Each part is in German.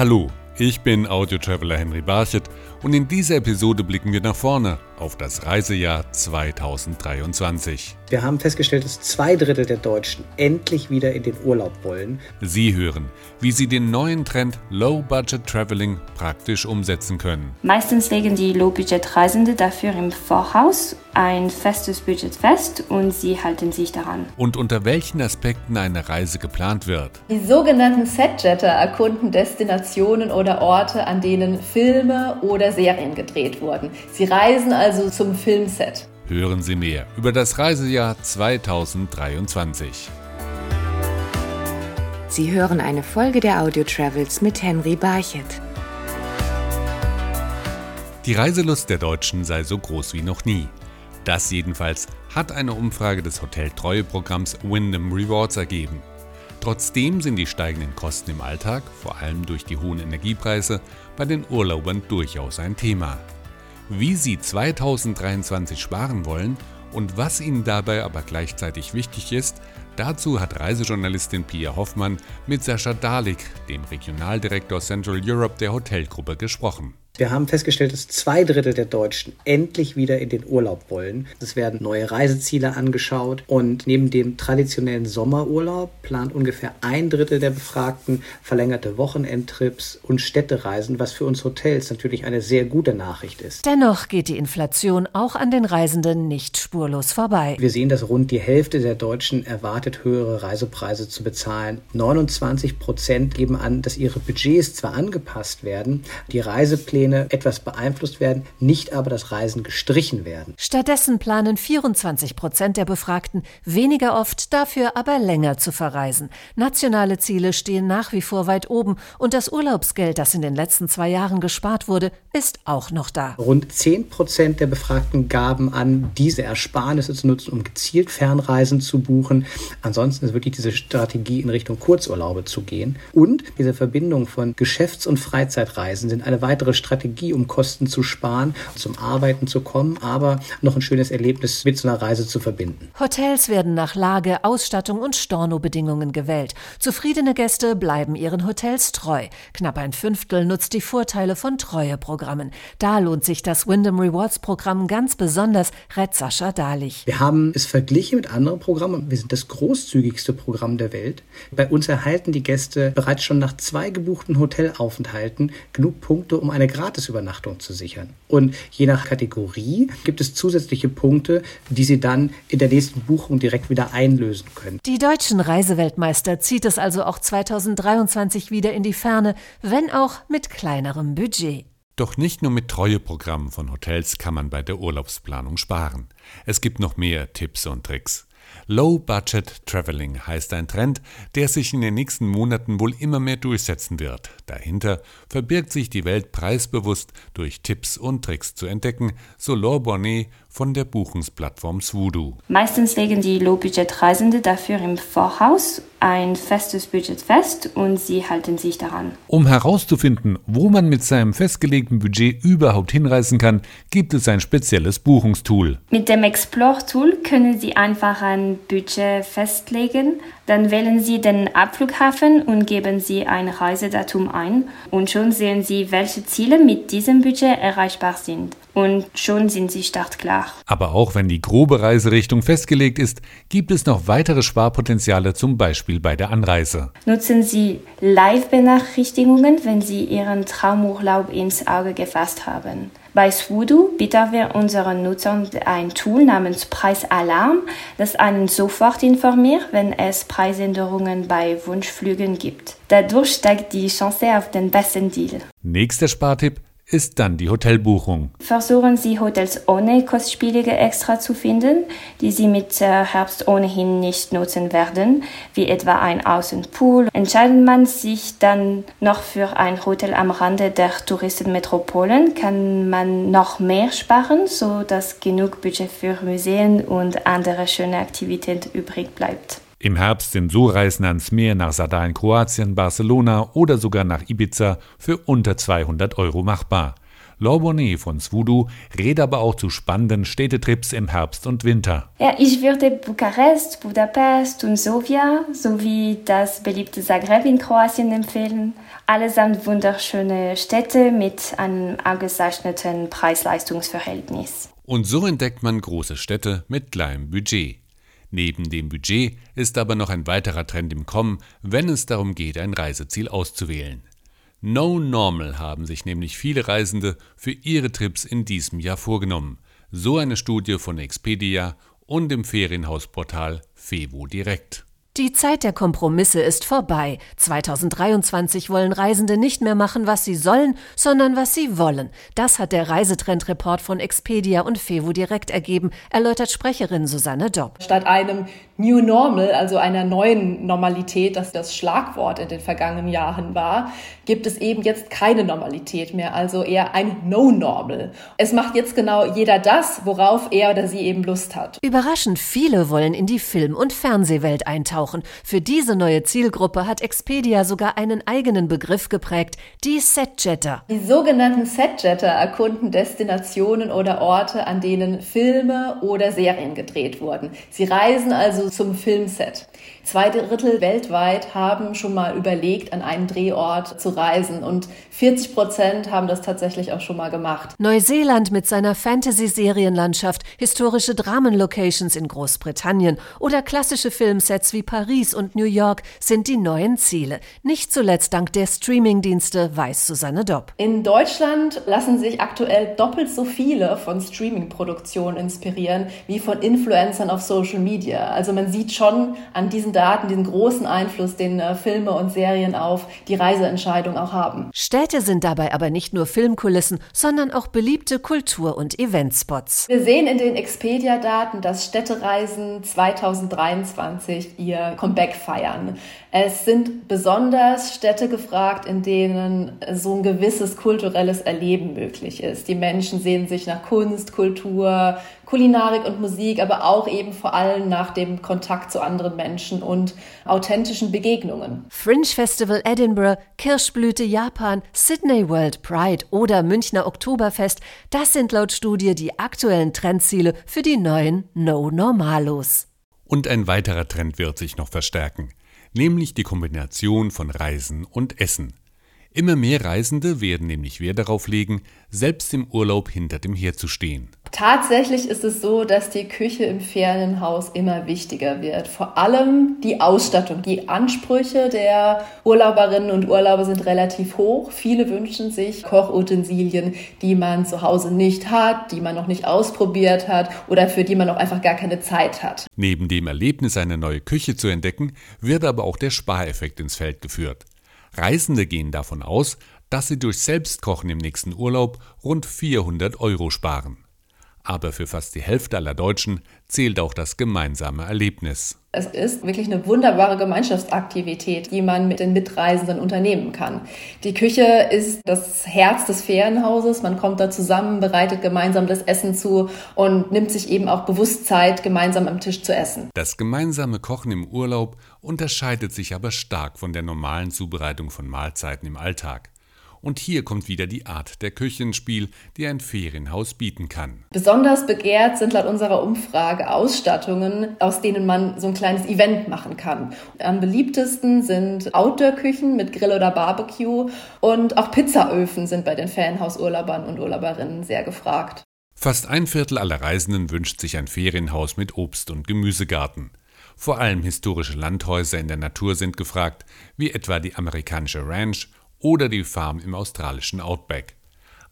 Hallo, ich bin Audio-Traveler Henry Barchet und in dieser Episode blicken wir nach vorne auf das Reisejahr 2023. Wir haben festgestellt, dass zwei Drittel der Deutschen endlich wieder in den Urlaub wollen. Sie hören, wie Sie den neuen Trend Low Budget Traveling praktisch umsetzen können. Meistens legen die Low-Budget-Reisende dafür im Voraus ein festes Budget fest und sie halten sich daran. Und unter welchen Aspekten eine Reise geplant wird. Die sogenannten Setjetter erkunden Destinationen oder Orte, an denen Filme oder Serien gedreht wurden. Sie reisen also zum Filmset. Hören Sie mehr über das Reisejahr 2023. Sie hören eine Folge der Audio Travels mit Henry Barchet. Die Reiselust der Deutschen sei so groß wie noch nie. Das jedenfalls hat eine Umfrage des Hoteltreueprogramms Wyndham Rewards ergeben. Trotzdem sind die steigenden Kosten im Alltag, vor allem durch die hohen Energiepreise, bei den Urlaubern durchaus ein Thema. Wie sie 2023 sparen wollen und was ihnen dabei aber gleichzeitig wichtig ist, dazu hat Reisejournalistin Pia Hoffmann mit Sascha Dalik, dem Regionaldirektor Central Europe der Hotelgruppe, gesprochen. Wir haben festgestellt, dass zwei Drittel der Deutschen endlich wieder in den Urlaub wollen. Es werden neue Reiseziele angeschaut und neben dem traditionellen Sommerurlaub plant ungefähr ein Drittel der Befragten verlängerte Wochenendtrips und Städtereisen, was für uns Hotels natürlich eine sehr gute Nachricht ist. Dennoch geht die Inflation auch an den Reisenden nicht spurlos vorbei. Wir sehen, dass rund die Hälfte der Deutschen erwartet, höhere Reisepreise zu bezahlen. 29 Prozent geben an, dass ihre Budgets zwar angepasst werden, die Reisepläne Pläne etwas beeinflusst werden, nicht aber das Reisen gestrichen werden. Stattdessen planen 24 Prozent der Befragten weniger oft, dafür aber länger zu verreisen. Nationale Ziele stehen nach wie vor weit oben und das Urlaubsgeld, das in den letzten zwei Jahren gespart wurde, ist auch noch da. Rund 10 Prozent der Befragten gaben an, diese Ersparnisse zu nutzen, um gezielt Fernreisen zu buchen. Ansonsten ist wirklich diese Strategie in Richtung Kurzurlaube zu gehen. Und diese Verbindung von Geschäfts- und Freizeitreisen sind eine weitere Strategie Strategie, um Kosten zu sparen, zum Arbeiten zu kommen, aber noch ein schönes Erlebnis mit so einer Reise zu verbinden. Hotels werden nach Lage, Ausstattung und Stornobedingungen gewählt. Zufriedene Gäste bleiben ihren Hotels treu. Knapp ein Fünftel nutzt die Vorteile von Treueprogrammen. Da lohnt sich das Wyndham Rewards Programm ganz besonders, rät Sascha Dahlich. Wir haben es verglichen mit anderen Programmen. Wir sind das großzügigste Programm der Welt. Bei uns erhalten die Gäste bereits schon nach zwei gebuchten Hotelaufenthalten genug Punkte, um eine Gratisübernachtung zu sichern. Und je nach Kategorie gibt es zusätzliche Punkte, die Sie dann in der nächsten Buchung direkt wieder einlösen können. Die deutschen Reiseweltmeister zieht es also auch 2023 wieder in die Ferne, wenn auch mit kleinerem Budget. Doch nicht nur mit Treueprogrammen von Hotels kann man bei der Urlaubsplanung sparen. Es gibt noch mehr Tipps und Tricks. Low-Budget Traveling heißt ein Trend, der sich in den nächsten Monaten wohl immer mehr durchsetzen wird. Dahinter verbirgt sich die Welt preisbewusst durch Tipps und Tricks zu entdecken, so Laure Bonnet von der Buchungsplattform Swoodoo. Meistens legen die Low-Budget-Reisende dafür im Voraus ein festes Budget fest und sie halten sich daran. Um herauszufinden, wo man mit seinem festgelegten Budget überhaupt hinreisen kann, gibt es ein spezielles Buchungstool. Mit dem Explore-Tool können Sie einfach ein Budget festlegen, dann wählen Sie den Abflughafen und geben Sie ein Reisedatum ein und schon sehen Sie, welche Ziele mit diesem Budget erreichbar sind und schon sind sie startklar. Aber auch wenn die grobe Reiserichtung festgelegt ist, gibt es noch weitere Sparpotenziale, zum Beispiel bei der Anreise. Nutzen Sie Live-Benachrichtigungen, wenn Sie Ihren Traumurlaub ins Auge gefasst haben. Bei Swoodoo bieten wir unseren Nutzern ein Tool namens Preisalarm, das einen sofort informiert, wenn es Preisänderungen bei Wunschflügen gibt. Dadurch steigt die Chance auf den besten Deal. Nächster Spartipp ist dann die Hotelbuchung. Versuchen Sie Hotels ohne kostspielige Extra zu finden, die Sie mit äh, Herbst ohnehin nicht nutzen werden, wie etwa ein Außenpool. Entscheidet man sich dann noch für ein Hotel am Rande der Touristenmetropolen, kann man noch mehr sparen, so dass genug Budget für Museen und andere schöne Aktivitäten übrig bleibt. Im Herbst sind so Reisen ans Meer nach Sada in Kroatien, Barcelona oder sogar nach Ibiza für unter 200 Euro machbar. Laure von Svudu redet aber auch zu spannenden Städtetrips im Herbst und Winter. Ja, ich würde Bukarest, Budapest und Sofia sowie das beliebte Zagreb in Kroatien empfehlen. Allesamt wunderschöne Städte mit einem ausgezeichneten Preis-Leistungs-Verhältnis. Und so entdeckt man große Städte mit kleinem Budget. Neben dem Budget ist aber noch ein weiterer Trend im Kommen, wenn es darum geht, ein Reiseziel auszuwählen. No Normal haben sich nämlich viele Reisende für ihre Trips in diesem Jahr vorgenommen. So eine Studie von Expedia und dem Ferienhausportal Fevo Direkt. Die Zeit der Kompromisse ist vorbei. 2023 wollen Reisende nicht mehr machen, was sie sollen, sondern was sie wollen. Das hat der Reisetrendreport von Expedia und Fevo direkt ergeben, erläutert Sprecherin Susanne Dopp. Statt einem New Normal, also einer neuen Normalität, das das Schlagwort in den vergangenen Jahren war, gibt es eben jetzt keine Normalität mehr, also eher ein No Normal. Es macht jetzt genau jeder das, worauf er oder sie eben Lust hat. Überraschend viele wollen in die Film- und Fernsehwelt eintauchen eintauchen. Für diese neue Zielgruppe hat Expedia sogar einen eigenen Begriff geprägt, die Setjetter. Die sogenannten Setjetter erkunden Destinationen oder Orte, an denen Filme oder Serien gedreht wurden. Sie reisen also zum Filmset. Zwei Drittel weltweit haben schon mal überlegt, an einen Drehort zu reisen und 40 Prozent haben das tatsächlich auch schon mal gemacht. Neuseeland mit seiner Fantasy-Serienlandschaft, historische Dramenlocations in Großbritannien oder klassische Filmsets wie Paris und New York sind die neuen Ziele. Nicht zuletzt dank der Streamingdienste, weiß Susanne Dopp. In Deutschland lassen sich aktuell doppelt so viele von Streaming-Produktionen inspirieren wie von Influencern auf Social Media. Also man sieht schon an diesen Daten diesen großen Einfluss, den äh, Filme und Serien auf die Reiseentscheidung auch haben. Städte sind dabei aber nicht nur Filmkulissen, sondern auch beliebte Kultur- und Eventspots. Wir sehen in den Expedia-Daten, dass Städtereisen 2023 ihr Comeback feiern. Es sind besonders Städte gefragt, in denen so ein gewisses kulturelles Erleben möglich ist. Die Menschen sehen sich nach Kunst, Kultur, Kulinarik und Musik, aber auch eben vor allem nach dem Kontakt zu anderen Menschen und authentischen Begegnungen. Fringe Festival Edinburgh, Kirschblüte Japan, Sydney World Pride oder Münchner Oktoberfest, das sind laut Studie die aktuellen Trendziele für die neuen No Normalos. Und ein weiterer Trend wird sich noch verstärken nämlich die Kombination von Reisen und Essen. Immer mehr Reisende werden nämlich Wert darauf legen, selbst im Urlaub hinter dem Herd zu stehen. Tatsächlich ist es so, dass die Küche im Ferienhaus immer wichtiger wird. Vor allem die Ausstattung. Die Ansprüche der Urlauberinnen und Urlauber sind relativ hoch. Viele wünschen sich Kochutensilien, die man zu Hause nicht hat, die man noch nicht ausprobiert hat oder für die man auch einfach gar keine Zeit hat. Neben dem Erlebnis, eine neue Küche zu entdecken, wird aber auch der Spareffekt ins Feld geführt. Reisende gehen davon aus, dass sie durch Selbstkochen im nächsten Urlaub rund 400 Euro sparen. Aber für fast die Hälfte aller Deutschen zählt auch das gemeinsame Erlebnis. Es ist wirklich eine wunderbare Gemeinschaftsaktivität, die man mit den Mitreisenden unternehmen kann. Die Küche ist das Herz des Ferienhauses. Man kommt da zusammen, bereitet gemeinsam das Essen zu und nimmt sich eben auch bewusst Zeit, gemeinsam am Tisch zu essen. Das gemeinsame Kochen im Urlaub unterscheidet sich aber stark von der normalen Zubereitung von Mahlzeiten im Alltag. Und hier kommt wieder die Art der Küche ins Spiel, die ein Ferienhaus bieten kann. Besonders begehrt sind laut unserer Umfrage Ausstattungen, aus denen man so ein kleines Event machen kann. Am beliebtesten sind Outdoor-Küchen mit Grill oder Barbecue und auch Pizzaöfen sind bei den Ferienhausurlaubern und Urlauberinnen sehr gefragt. Fast ein Viertel aller Reisenden wünscht sich ein Ferienhaus mit Obst- und Gemüsegarten. Vor allem historische Landhäuser in der Natur sind gefragt, wie etwa die amerikanische Ranch oder die Farm im australischen Outback.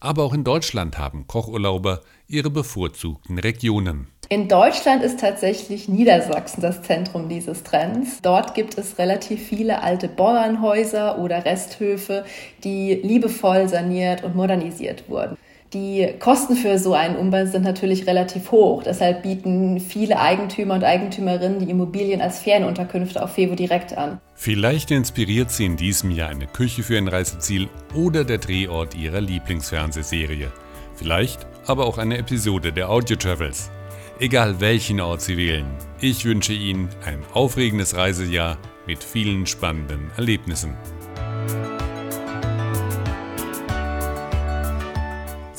Aber auch in Deutschland haben Kochurlauber ihre bevorzugten Regionen. In Deutschland ist tatsächlich Niedersachsen das Zentrum dieses Trends. Dort gibt es relativ viele alte Bauernhäuser oder Resthöfe, die liebevoll saniert und modernisiert wurden. Die Kosten für so einen Umbau sind natürlich relativ hoch. Deshalb bieten viele Eigentümer und Eigentümerinnen die Immobilien als Ferienunterkünfte auf Fevo direkt an. Vielleicht inspiriert Sie in diesem Jahr eine Küche für ein Reiseziel oder der Drehort Ihrer Lieblingsfernsehserie. Vielleicht aber auch eine Episode der Audio Travels. Egal welchen Ort Sie wählen, ich wünsche Ihnen ein aufregendes Reisejahr mit vielen spannenden Erlebnissen.